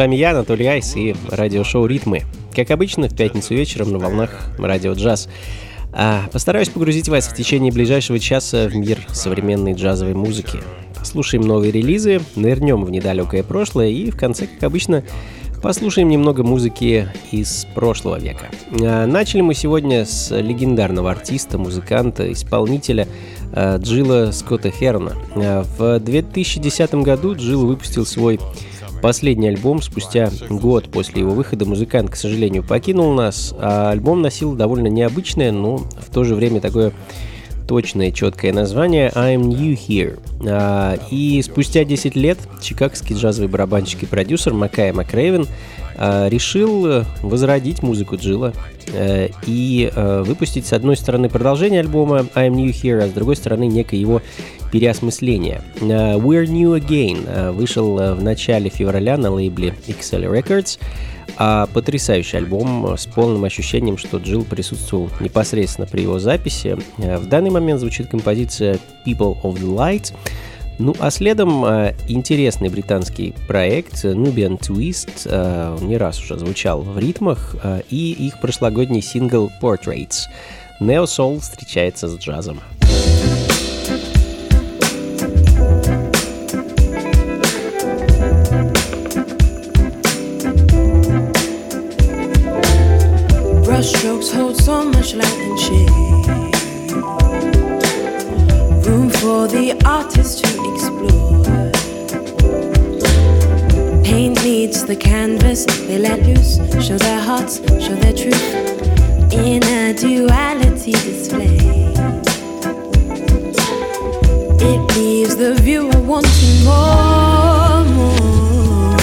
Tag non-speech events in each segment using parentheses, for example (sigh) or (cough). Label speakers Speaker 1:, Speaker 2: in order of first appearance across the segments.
Speaker 1: Вами я, Анатолий Айс и радиошоу «Ритмы». Как обычно, в пятницу вечером на волнах радио «Джаз». А, постараюсь погрузить вас в течение ближайшего часа в мир современной джазовой музыки. Послушаем новые релизы, нырнем в недалекое прошлое и, в конце, как обычно, послушаем немного музыки из прошлого века. А, начали мы сегодня с легендарного артиста, музыканта, исполнителя а, Джилла Скотта Херна. В 2010 году Джилл выпустил свой Последний альбом спустя год после его выхода музыкант, к сожалению, покинул нас, а альбом носил довольно необычное, но в то же время такое точное, четкое название I'm New Here. А, и спустя 10 лет чикагский джазовый барабанщик и продюсер Макай Макрейвен а, решил возродить музыку Джилла а, и а, выпустить с одной стороны продолжение альбома I'm New Here, а с другой стороны некое его переосмысления. Uh, We're New Again uh, вышел uh, в начале февраля на лейбле XL Records. А потрясающий альбом с полным ощущением, что Джилл присутствовал непосредственно при его записи. В данный момент звучит композиция People of the Light. Ну а следом э, интересный британский проект Nubian Twist, э, не раз уже звучал в ритмах, э, и их прошлогодний сингл Portraits. Neo Soul встречается с джазом.
Speaker 2: The artist to explore. Paint meets the canvas, they let loose, show their hearts, show their truth in a duality display. It leaves the viewer wanting more, more.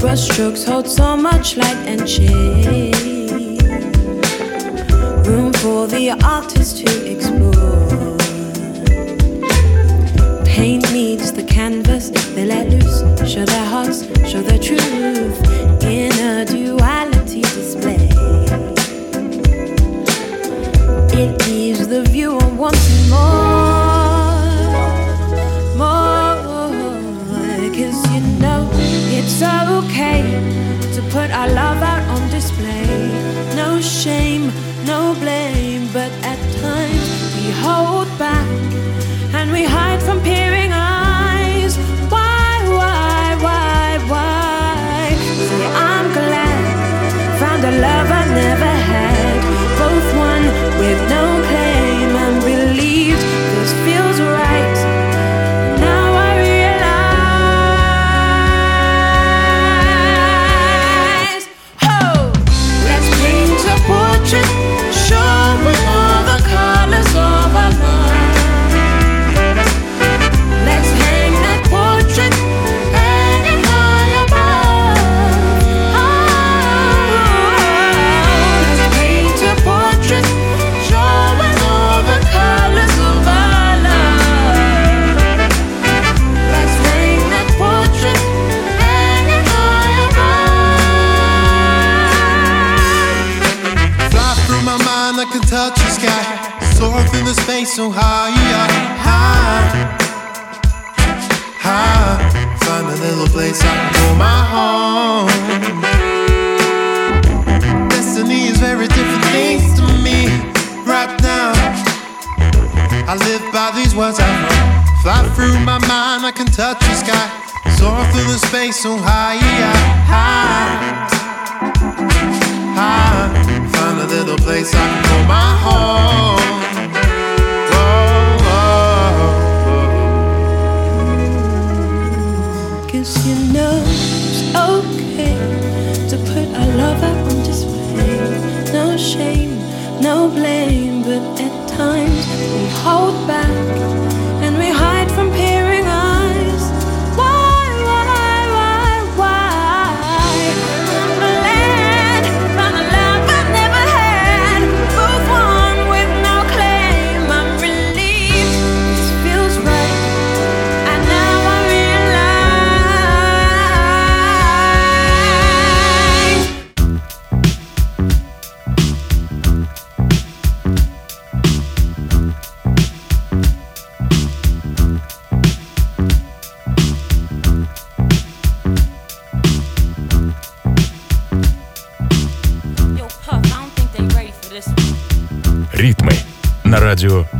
Speaker 2: Brushstrokes hold so much light and shade room for the artist to explore. Canvas, they let loose, show their hearts, show their truth in a duality display. It leaves the viewer wanting more, more, cause you know it's okay to put our love out on display. No shame no blame, but at times we hold back and we hide from peering so high, high, high. Find a little
Speaker 3: place I can call my home. Destiny is very different things to me right now. I live by these words I wrote. Fly through my mind, I can touch the sky. Soar through the space so high, high, high. Find a little place I can call my home.
Speaker 2: display. No shame, no blame, but at times we hold back.
Speaker 4: радио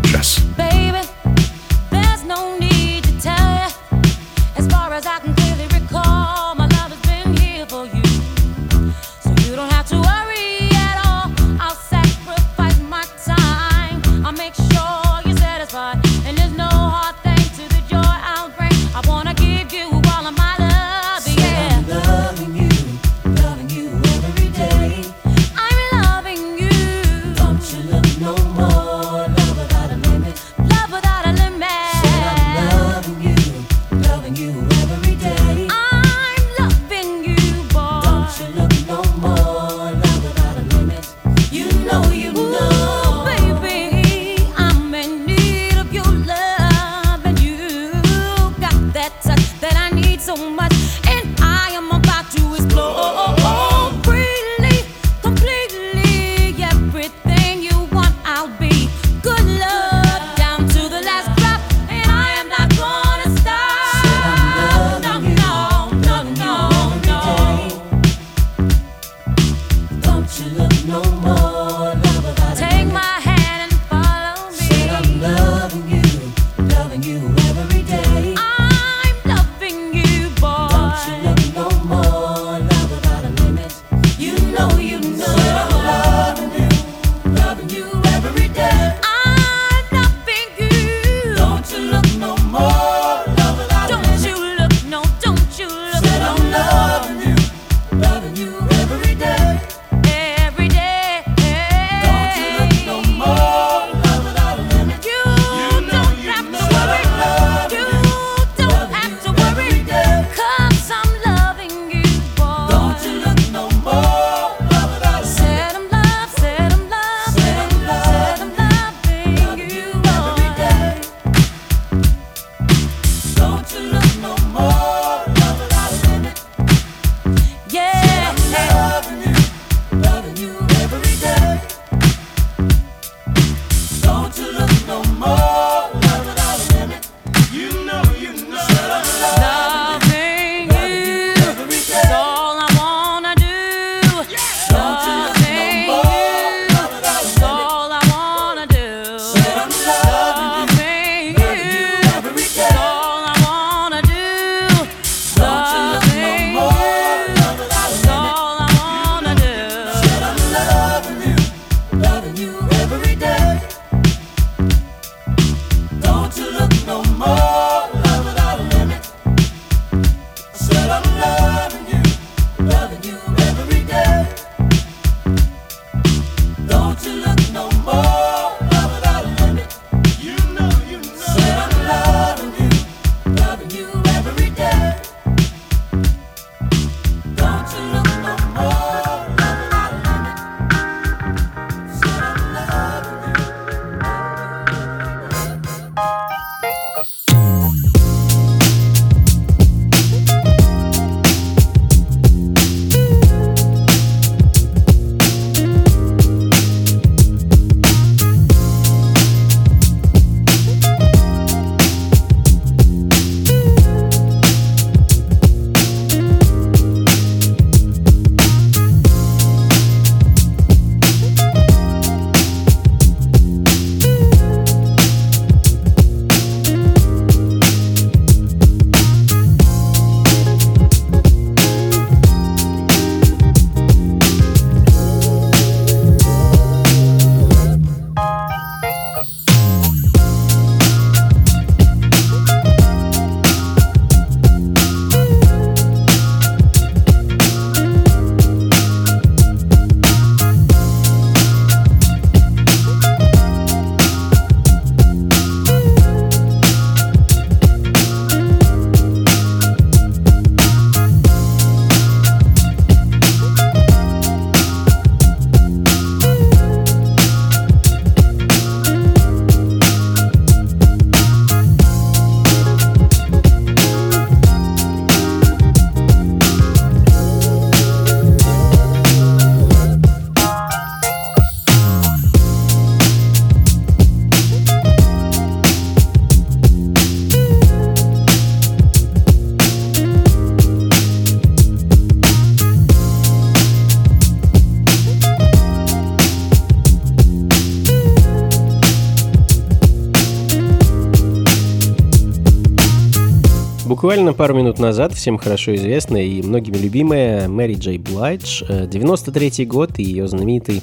Speaker 1: Буквально пару минут назад всем хорошо известная и многими любимая Мэри Джей Блайдж, 93 год и ее знаменитый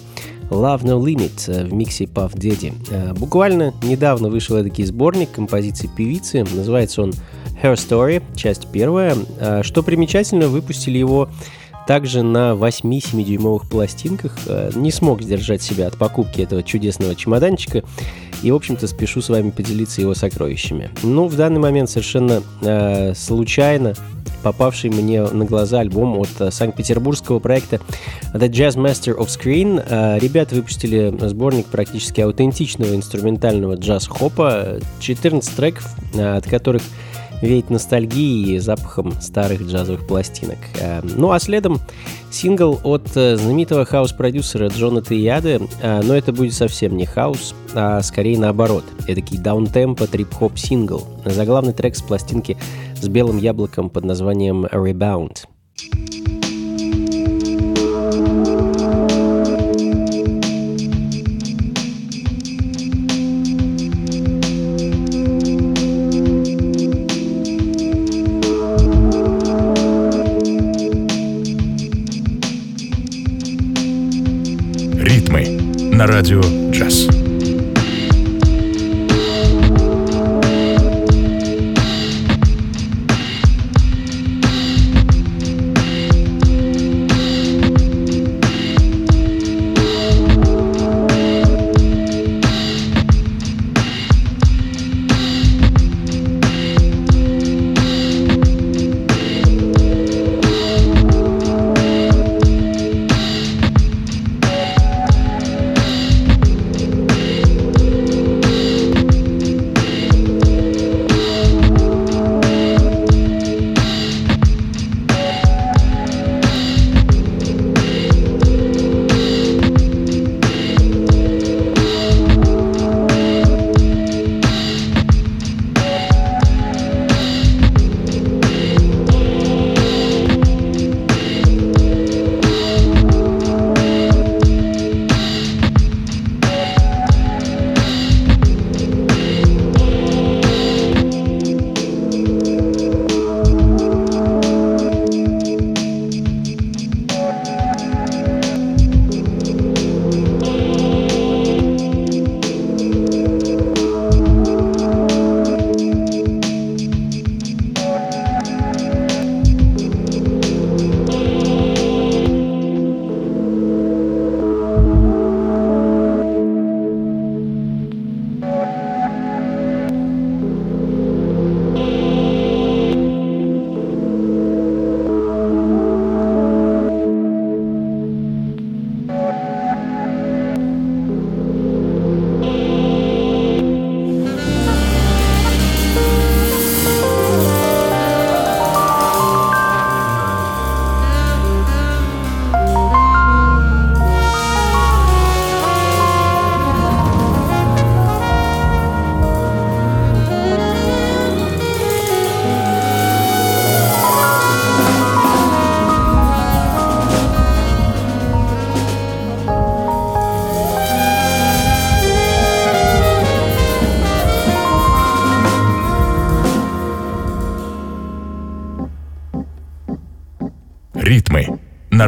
Speaker 1: Love No Limit в миксе Puff Daddy. Буквально недавно вышел такой сборник композиций певицы, называется он Her Story, часть первая. Что примечательно, выпустили его также на 8 7-дюймовых пластинках. Не смог сдержать себя от покупки этого чудесного чемоданчика и, в общем-то, спешу с вами поделиться его сокровищами. Ну, в данный момент совершенно э, случайно попавший мне на глаза альбом от э, санкт-петербургского проекта The Jazz Master of Screen. Э, ребята выпустили сборник практически аутентичного инструментального джаз-хопа, 14 треков, э, от которых веет ностальгией и запахом старых джазовых пластинок. Э, ну а следом сингл от э, знаменитого хаус-продюсера Джона Тияды, э, но это будет совсем не хаус, а скорее наоборот. Эдакий downtempo трип-хоп сингл, заглавный трек с пластинки с белым яблоком под названием Rebound.
Speaker 5: на Radio Jazz.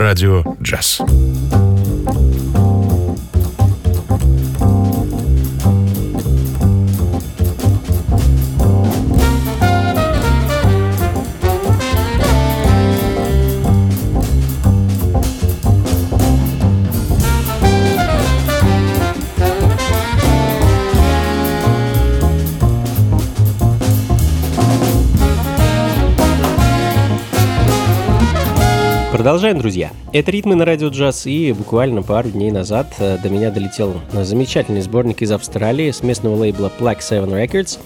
Speaker 5: Радио «Джаз».
Speaker 1: Продолжаем, друзья. Это «Ритмы на радио джаз» и буквально пару дней назад э, до меня долетел замечательный сборник из Австралии с местного лейбла Black Seven Records.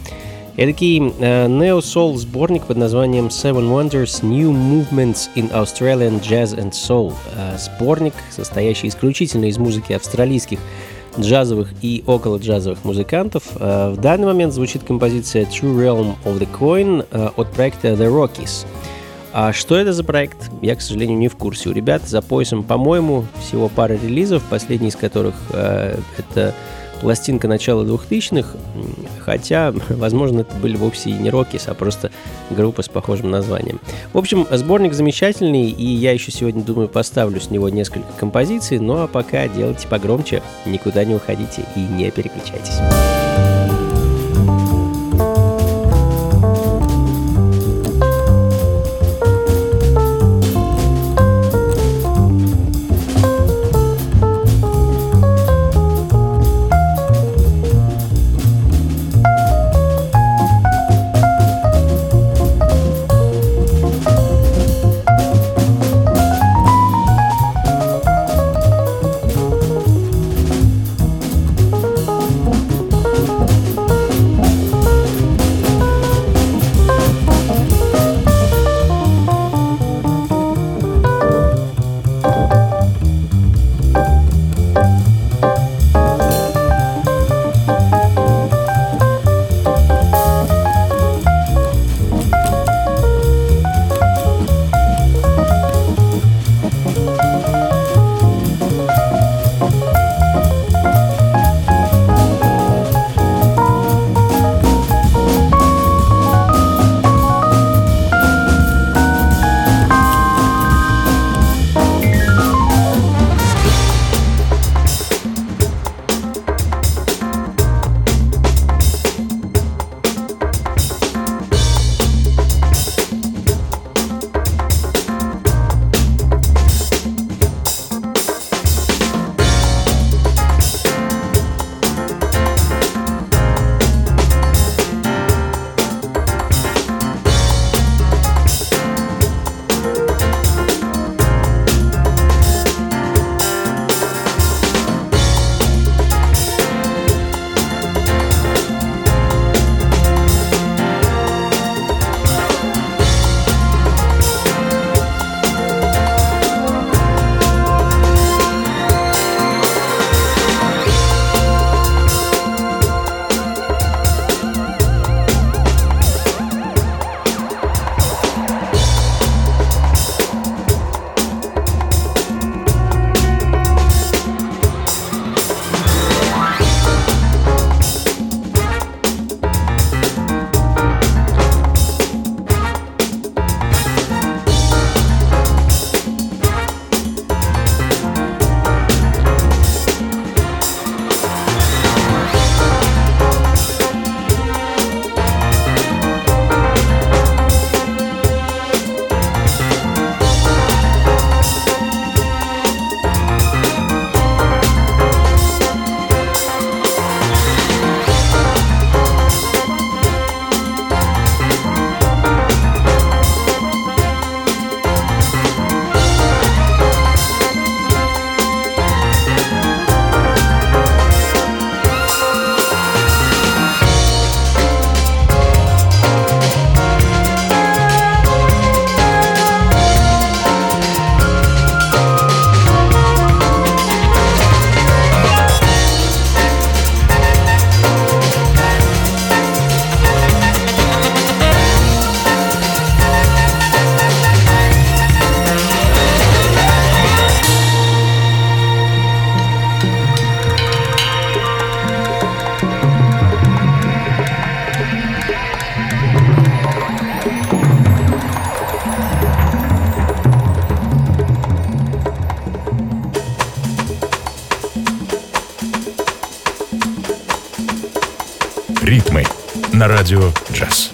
Speaker 1: Эдакий э, нео-сол сборник под названием Seven Wonders New Movements in Australian Jazz and Soul. Э, сборник, состоящий исключительно из музыки австралийских джазовых и около джазовых музыкантов. В данный момент звучит композиция True Realm of the Coin от проекта The Rockies – а что это за проект, я, к сожалению, не в курсе. У ребят за поясом, по-моему, всего пара релизов, последний из которых э, это пластинка начала 2000-х, хотя, (laughs) возможно, это были вовсе и не Рокис, а просто группа с похожим названием. В общем, сборник замечательный, и я еще сегодня, думаю, поставлю с него несколько композиций, ну а пока делайте погромче, никуда не уходите и не переключайтесь.
Speaker 6: duo Dress.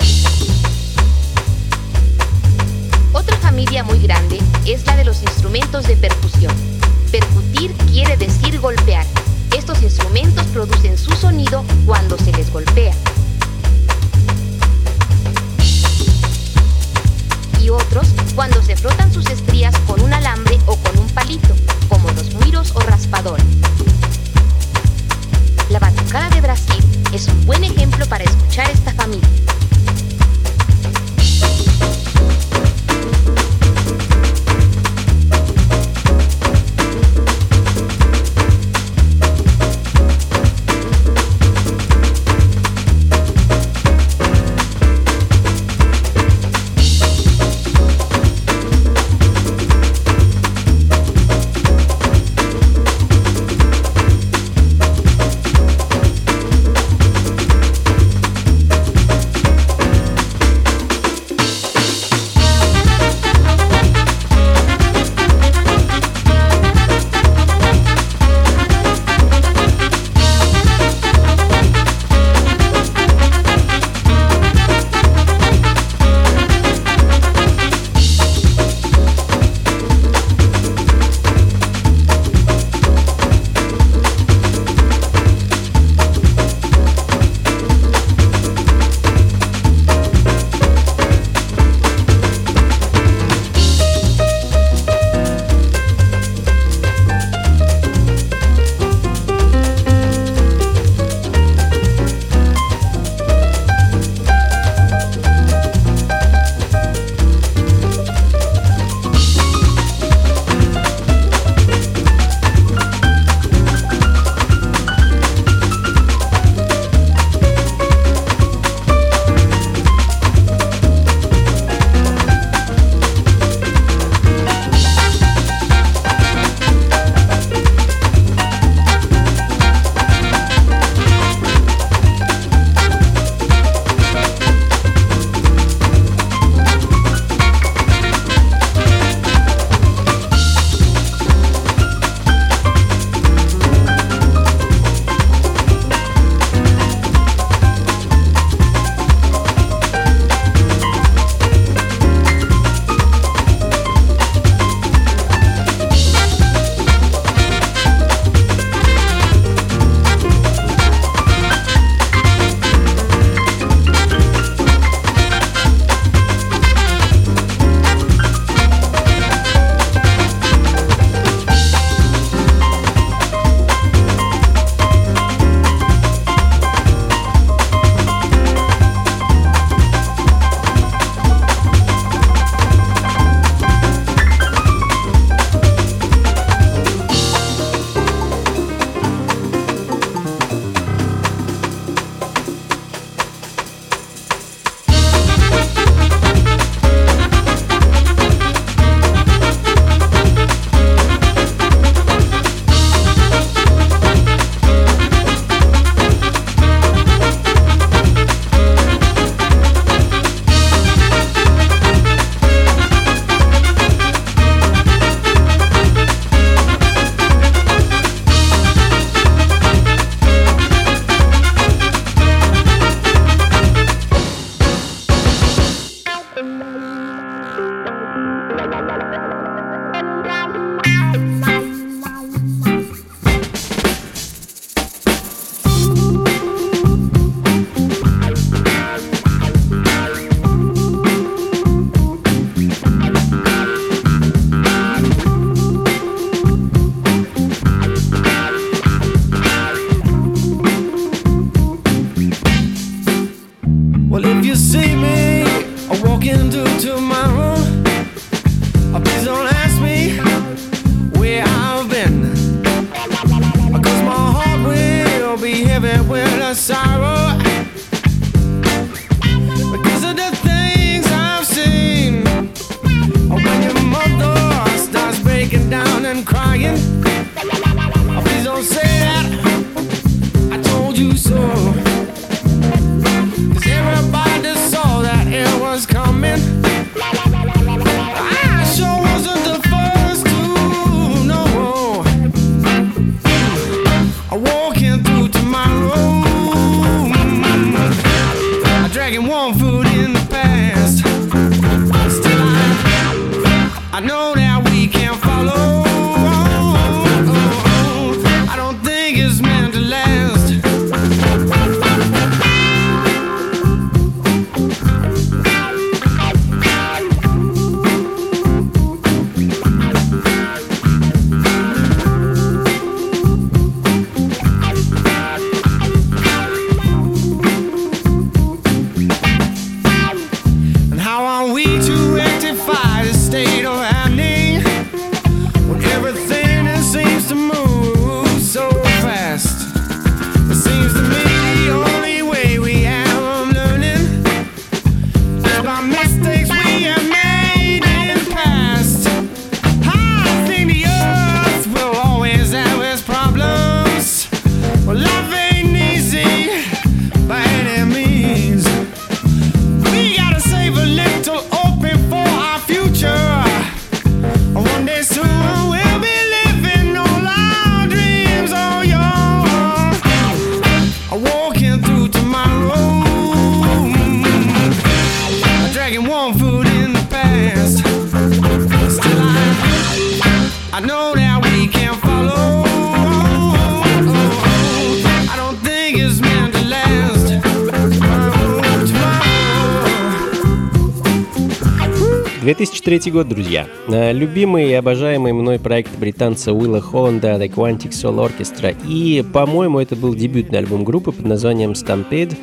Speaker 1: 2003 год, друзья. Э, любимый и обожаемый мной проект британца Уилла Холланда The Quantic Soul Orchestra. И, по-моему, это был дебютный альбом группы под названием Stampede.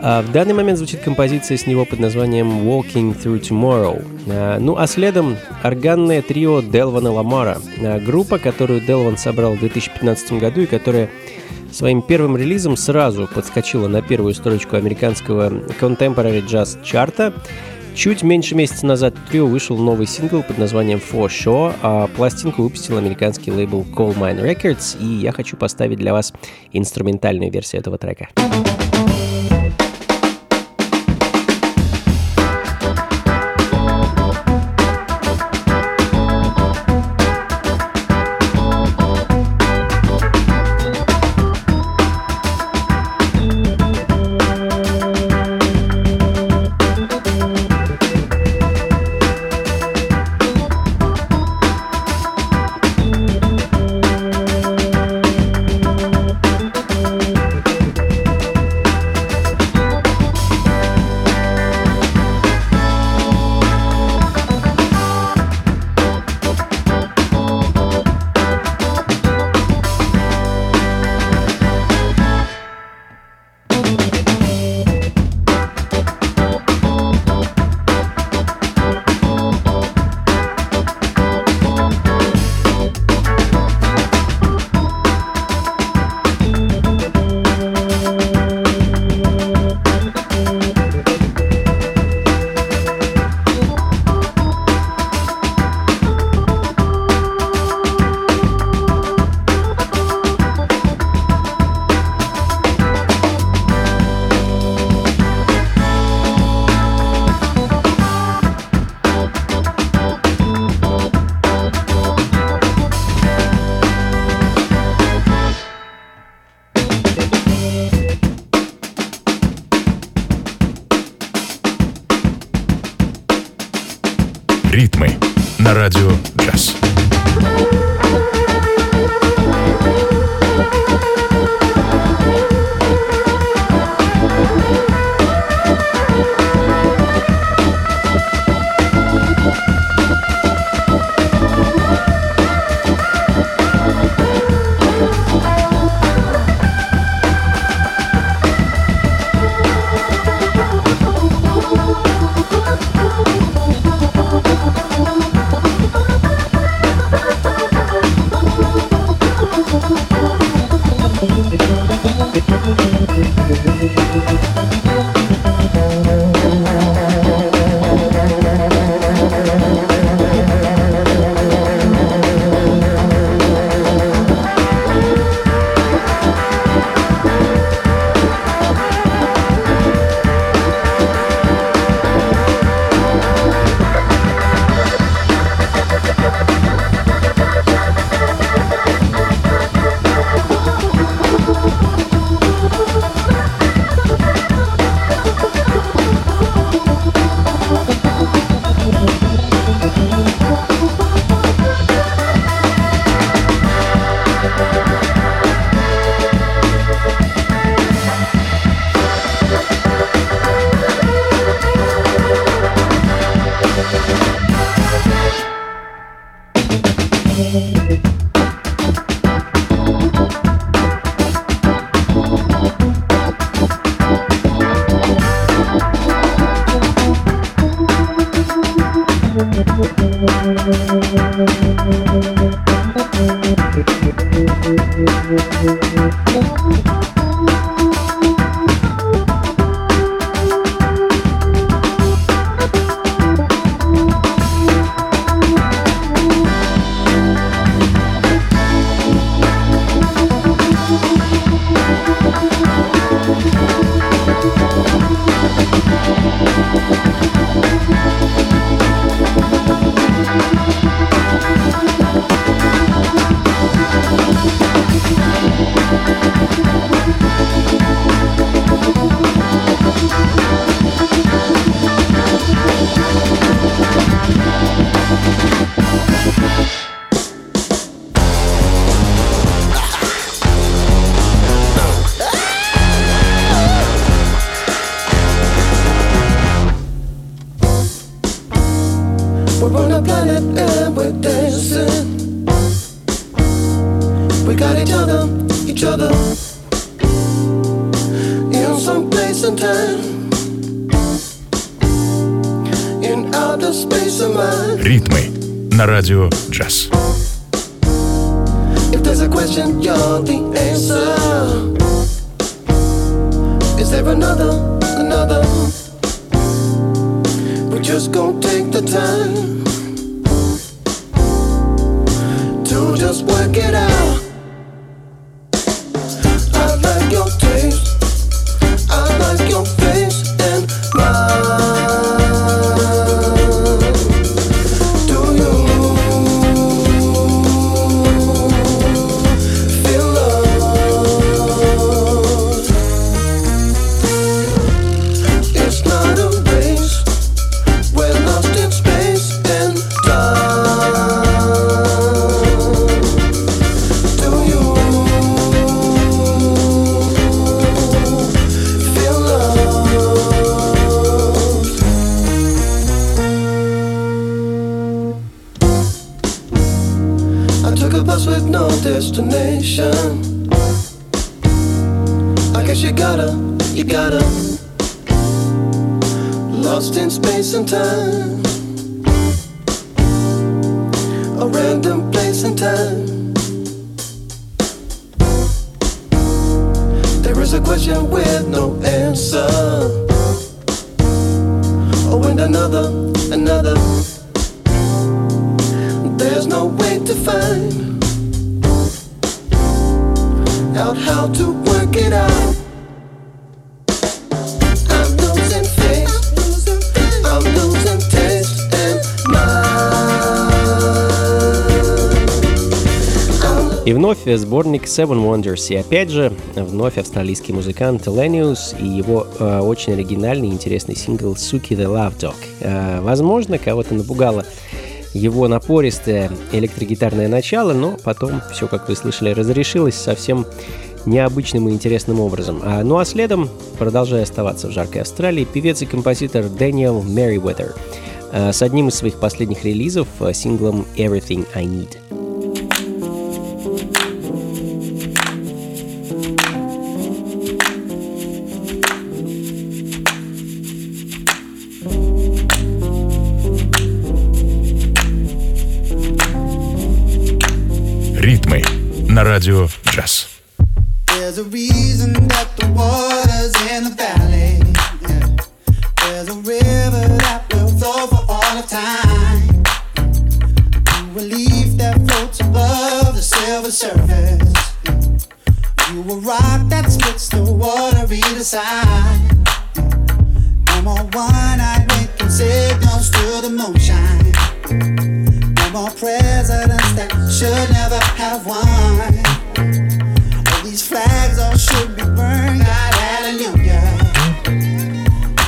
Speaker 1: А в данный момент звучит композиция с него под названием Walking Through Tomorrow. Э, ну а следом органное трио Делвана Ламара. Э, группа, которую Делван собрал в 2015 году и которая своим первым релизом сразу подскочила на первую строчку американского Contemporary Jazz чарта. Чуть меньше месяца назад трио вышел новый сингл под названием For Sure, а пластинку выпустил американский лейбл Coal Mine Records, и я хочу поставить для вас инструментальную версию этого трека.
Speaker 5: Ритмы на радио
Speaker 1: сборник Seven Wonders. И опять же, вновь австралийский музыкант Lenius и его э, очень оригинальный и интересный сингл Suki the Love Dog. Э, возможно, кого-то напугало его напористое электрогитарное начало, но потом все, как вы слышали, разрешилось совсем необычным и интересным образом. А, ну а следом, продолжая оставаться в жаркой Австралии, певец и композитор Дэниел Мерриуэдер э, с одним из своих последних релизов, э, синглом Everything I Need.
Speaker 5: на радио «Джаз».
Speaker 7: There's a reason that the water's in the valley. Yeah. There's a river that will flow for all of time. You a leaf that floats above the silver surface. You a rock that splits the water either side. No more one-eyed making signals to the moonshine more presidents that should never have won. All these flags all should be burned, God, hallelujah.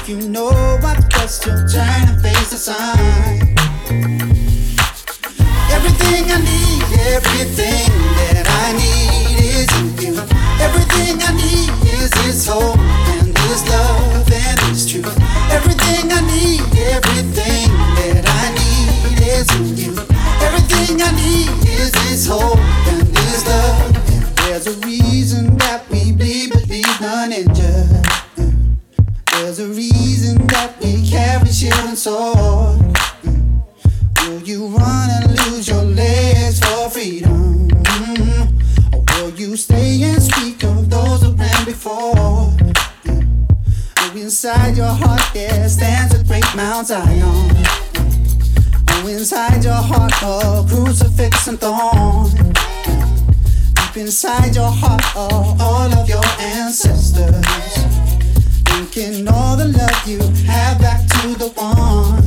Speaker 7: If you know what's best, you'll turn and face the sun. Everything I need, everything that I need is in you. Everything I need is His hope and His love and His truth. Everything I need, everything Everything I need is His hope and His love. If There's a reason that we bleed but leave none injured. There's a reason that we carry shield and sword. Will you run and lose your legs for freedom? Or will you stay and speak of those who ran before? Inside your heart there stands a great Mount Zion inside your heart a crucifix and thorn. Deep inside your heart are all of your ancestors. Thinking all the love you have back to the one.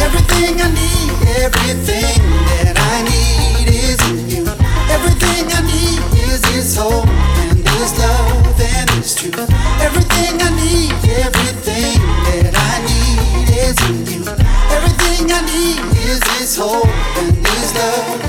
Speaker 7: Everything I need, everything that I need is in you. Everything I need is His hope and His love and His truth. Everything I need, everything I need is His hope and His love.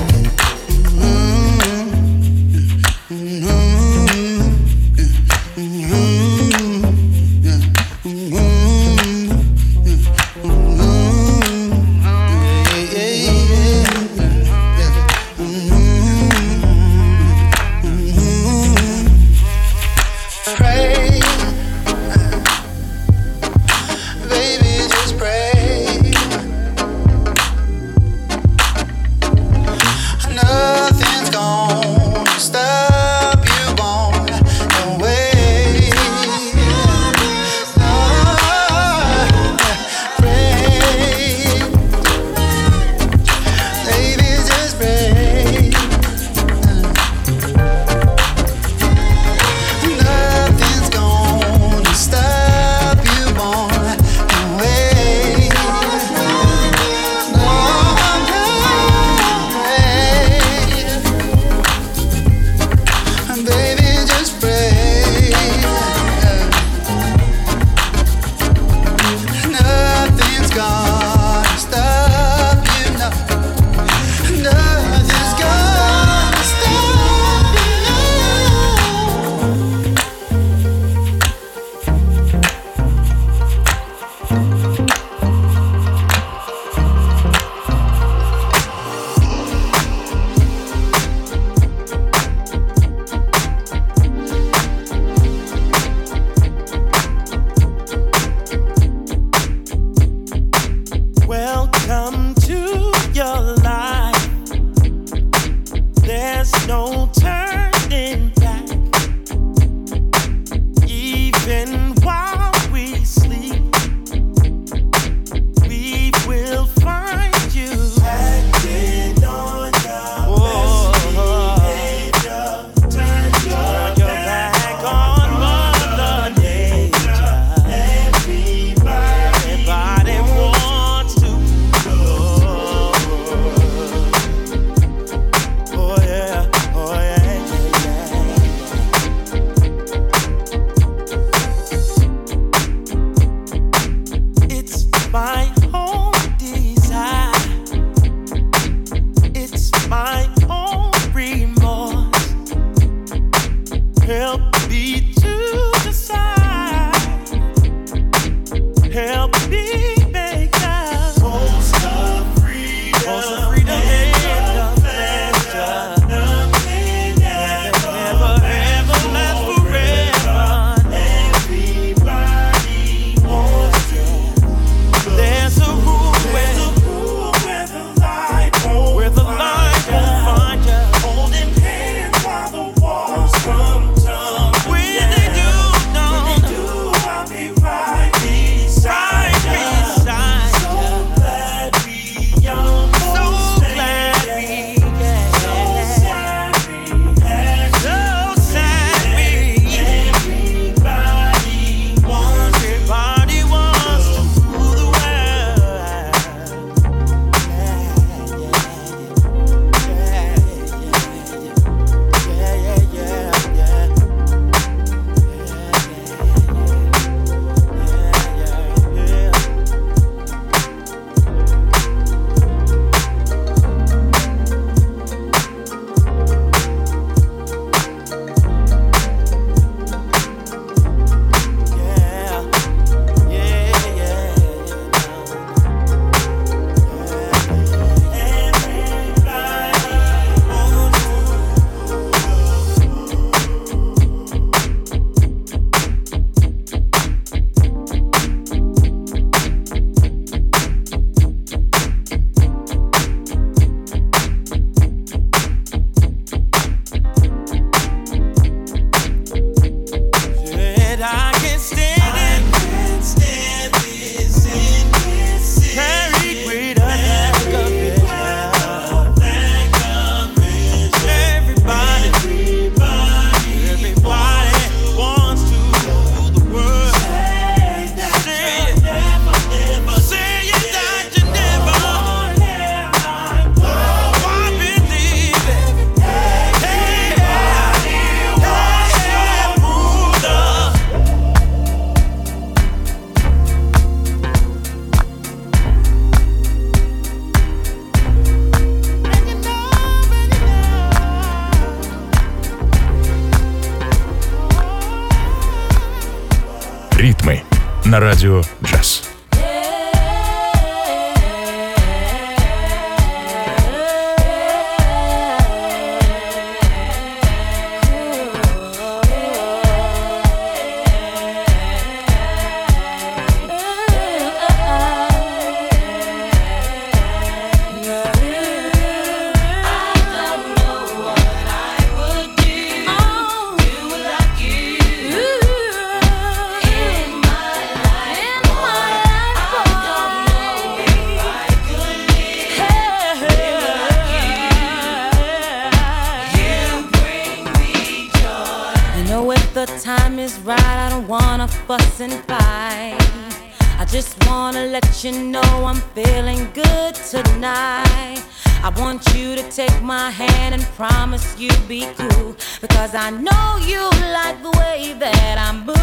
Speaker 4: promise you be cool because I know you like the way that I'm moving.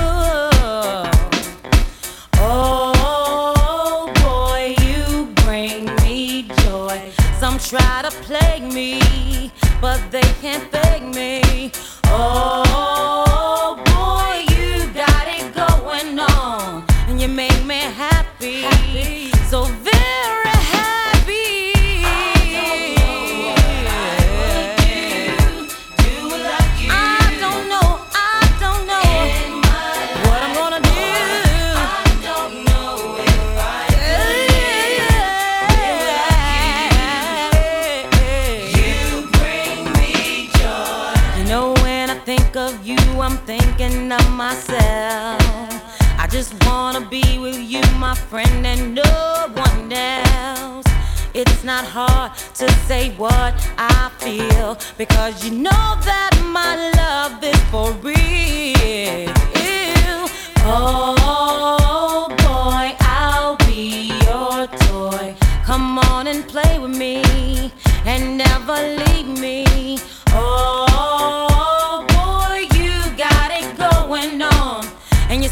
Speaker 4: Oh,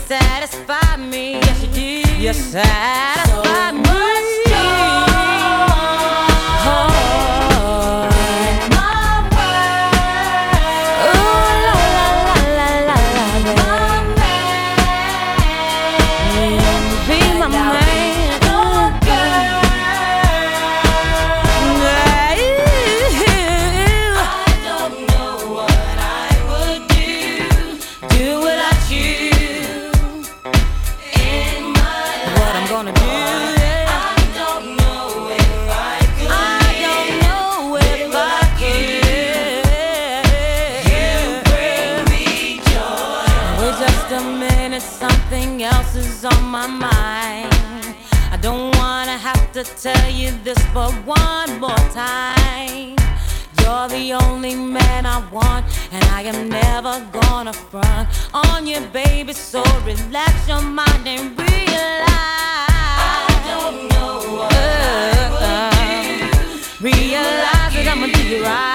Speaker 4: satisfy me. Yes, You satisfy so me. tell you this but one more time. You're the only man I want, and I am never gonna front on you, baby. So relax your mind and realize. I don't know what uh, I would uh, do. Realize that I'ma do you right.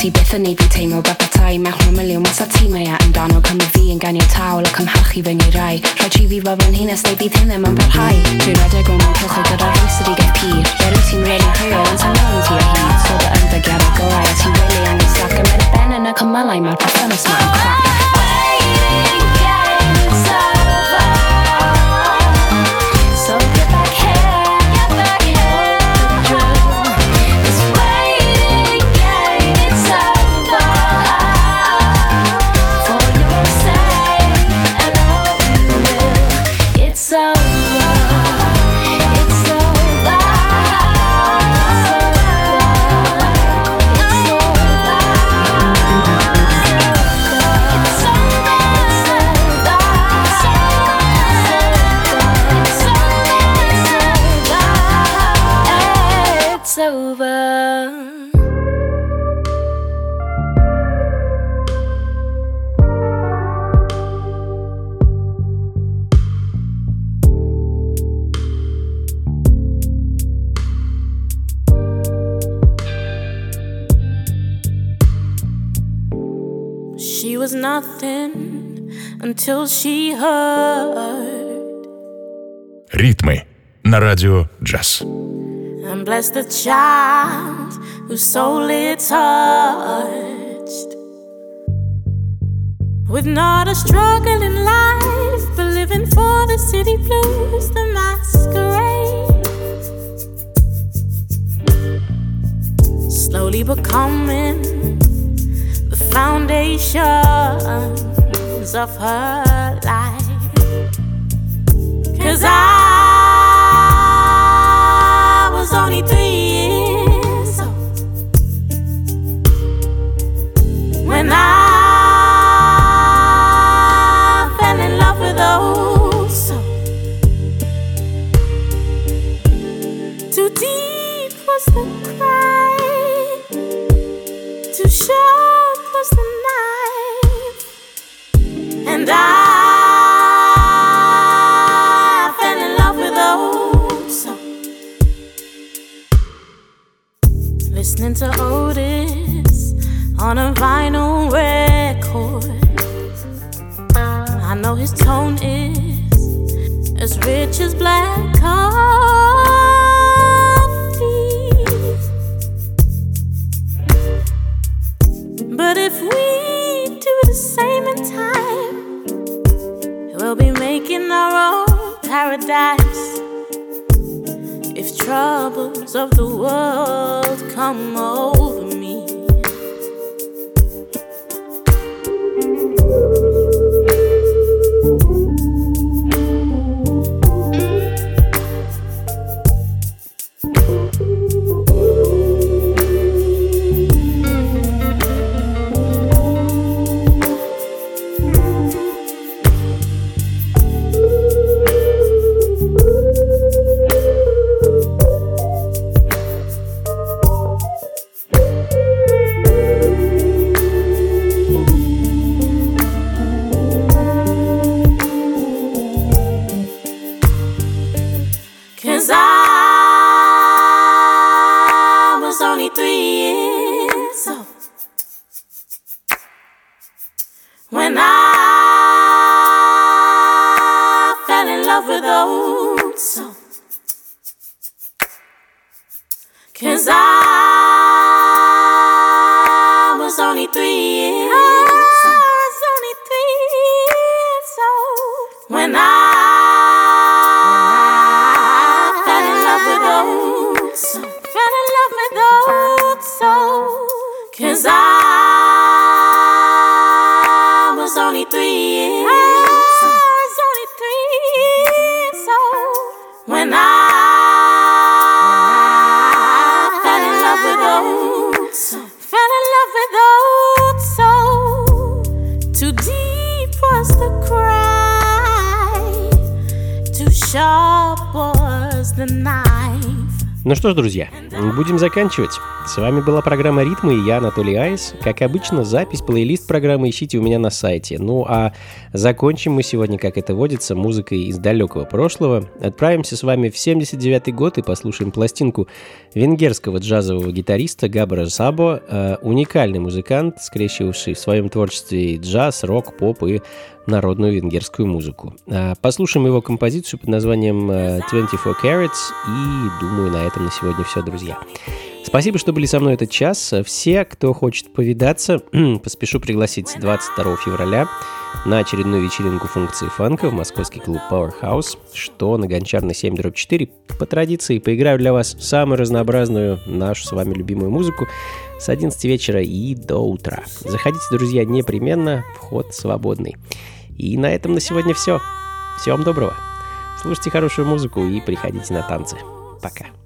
Speaker 4: ti byth yn neud i teimlo bebetai Mewn hwmyliw mas a ti mae a amdano. Cymru fi yn ganio tawl ac ymharchu fy neu rai. Rhaid tri fi fel yn hyn neu bydd hyn ddim yn
Speaker 2: parhau Dwi'n rhedeg o mewn cylchau gyda rhys ydi gaeth pyr Ie rwyt ti'n rili cryo ond ti'n mewn ti o hyd So dy ymddygiad o golau a ti'n wely angen slac Ymwneud ben yn y cymalau mae'r perthynas ma'n crap. Baby
Speaker 8: till she heard.
Speaker 9: Ритмы на радио джаз.
Speaker 8: And bless the child whose soul it touched. With not a struggle in life, but living for the city blues, the masquerade. Slowly becoming the foundation of her life. Cause I was only three his tone is as rich as black coffee. But if we do the same in time, we'll be making our own paradise. If troubles of the world come over me.
Speaker 1: Ж, друзья, будем заканчивать. С вами была программа «Ритмы» и я, Анатолий Айс. Как обычно, запись, плейлист программы ищите у меня на сайте. Ну а закончим мы сегодня, как это водится, музыкой из далекого прошлого. Отправимся с вами в 79 год и послушаем пластинку венгерского джазового гитариста Габра Сабо. Э, уникальный музыкант, скрещивавший в своем творчестве джаз, рок, поп и народную венгерскую музыку. А, Послушаем его композицию под названием э, 24 Carats и думаю, на этом на сегодня все, друзья. Спасибо, что были со мной этот час. Все, кто хочет повидаться, (clears throat) поспешу пригласить 22 февраля на очередную вечеринку функции фанка в московский клуб Powerhouse, что на Гончарной 7 4 по традиции поиграю для вас самую разнообразную нашу с вами любимую музыку с 11 вечера и до утра. Заходите, друзья, непременно, вход свободный. И на этом на сегодня все. Всего вам доброго. Слушайте хорошую музыку и приходите на танцы. Пока.